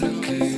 it's okay.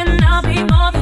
and I'll be more than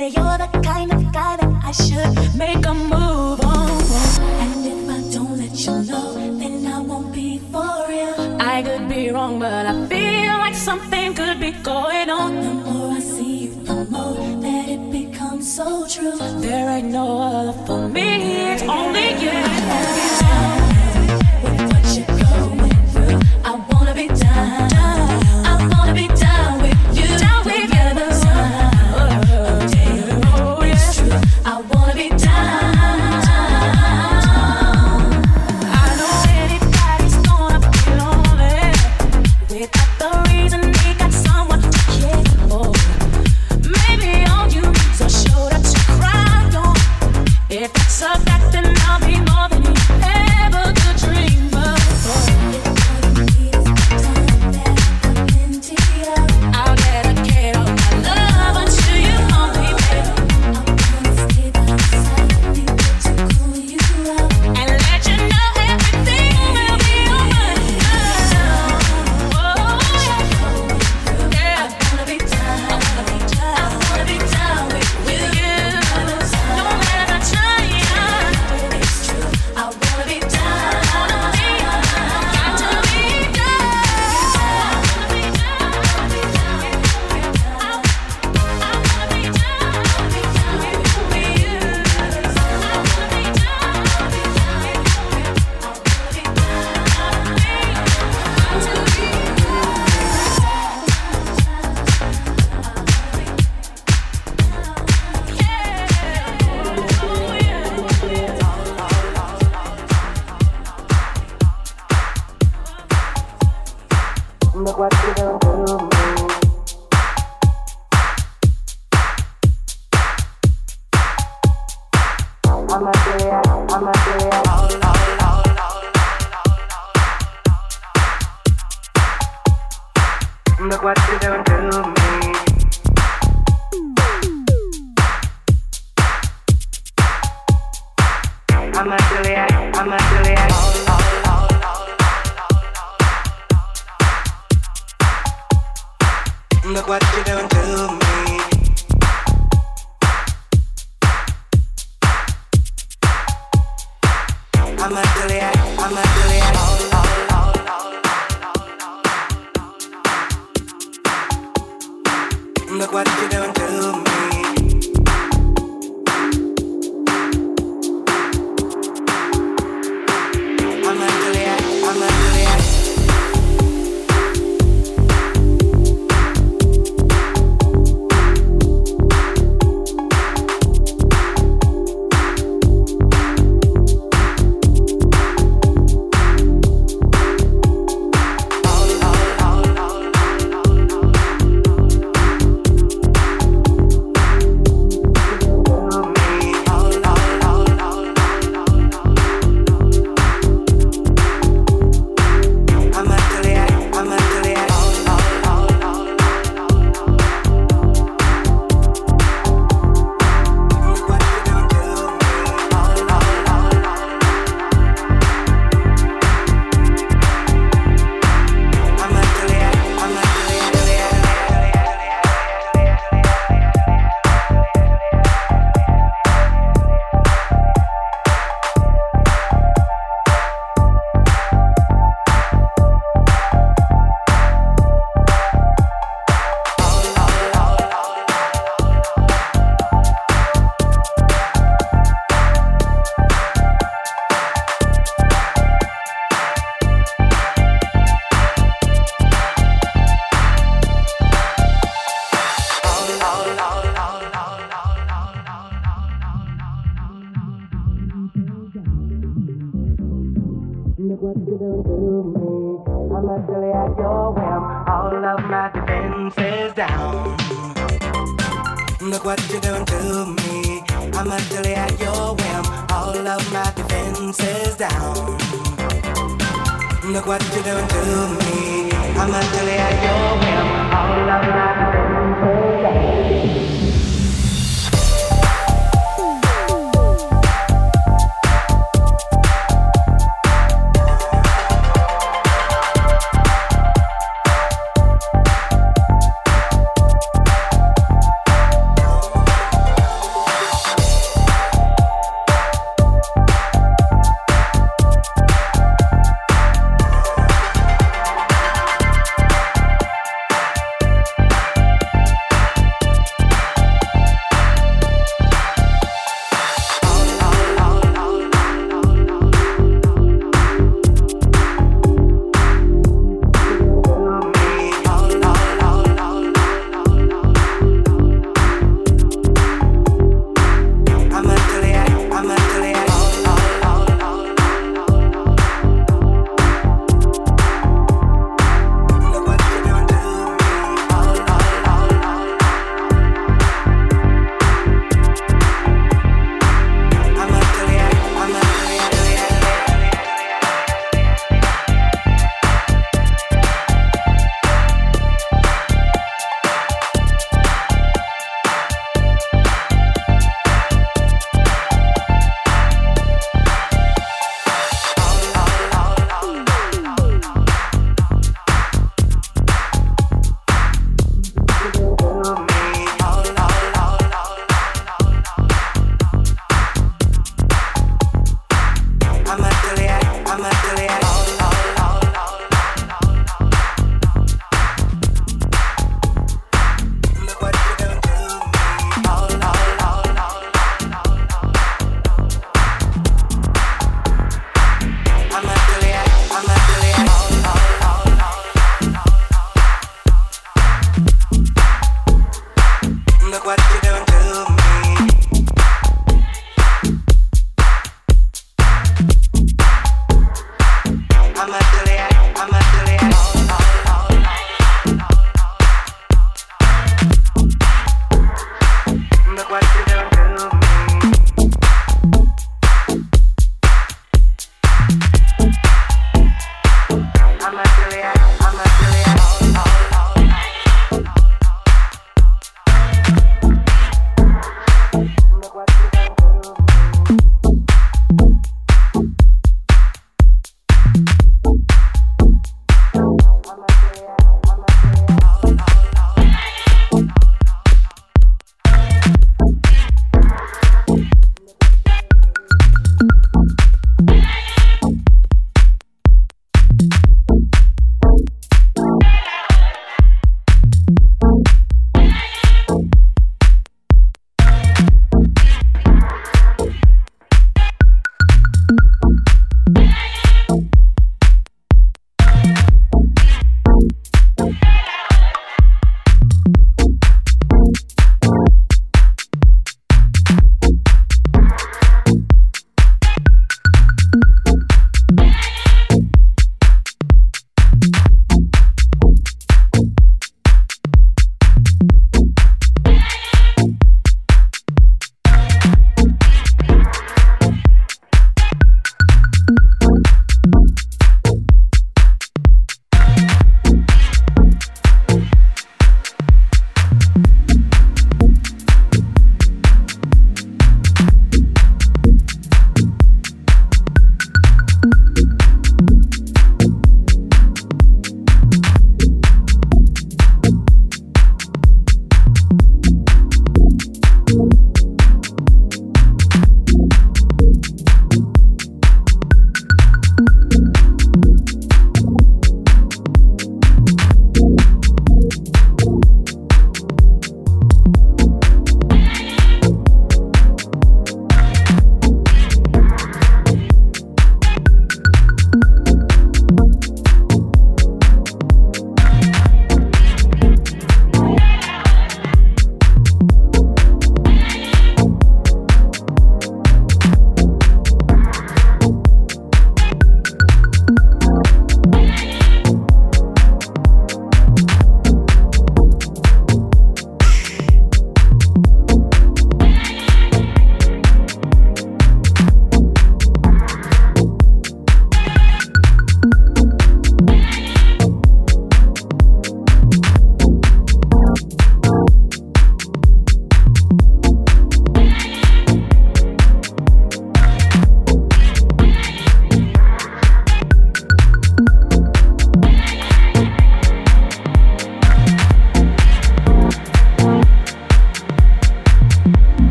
that you're the kind of guy that I should make a move on. And if I don't let you know, then I won't be for real. I could be wrong, but I feel like something could be going on. The more I see you, the more that it becomes so true. There ain't no other for me, it's only you.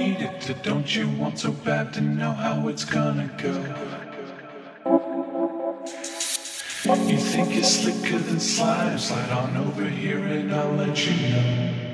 needed to. Don't you want so bad to know how it's gonna go? You think you're slicker than slime? Slide on over here and I'll let you know.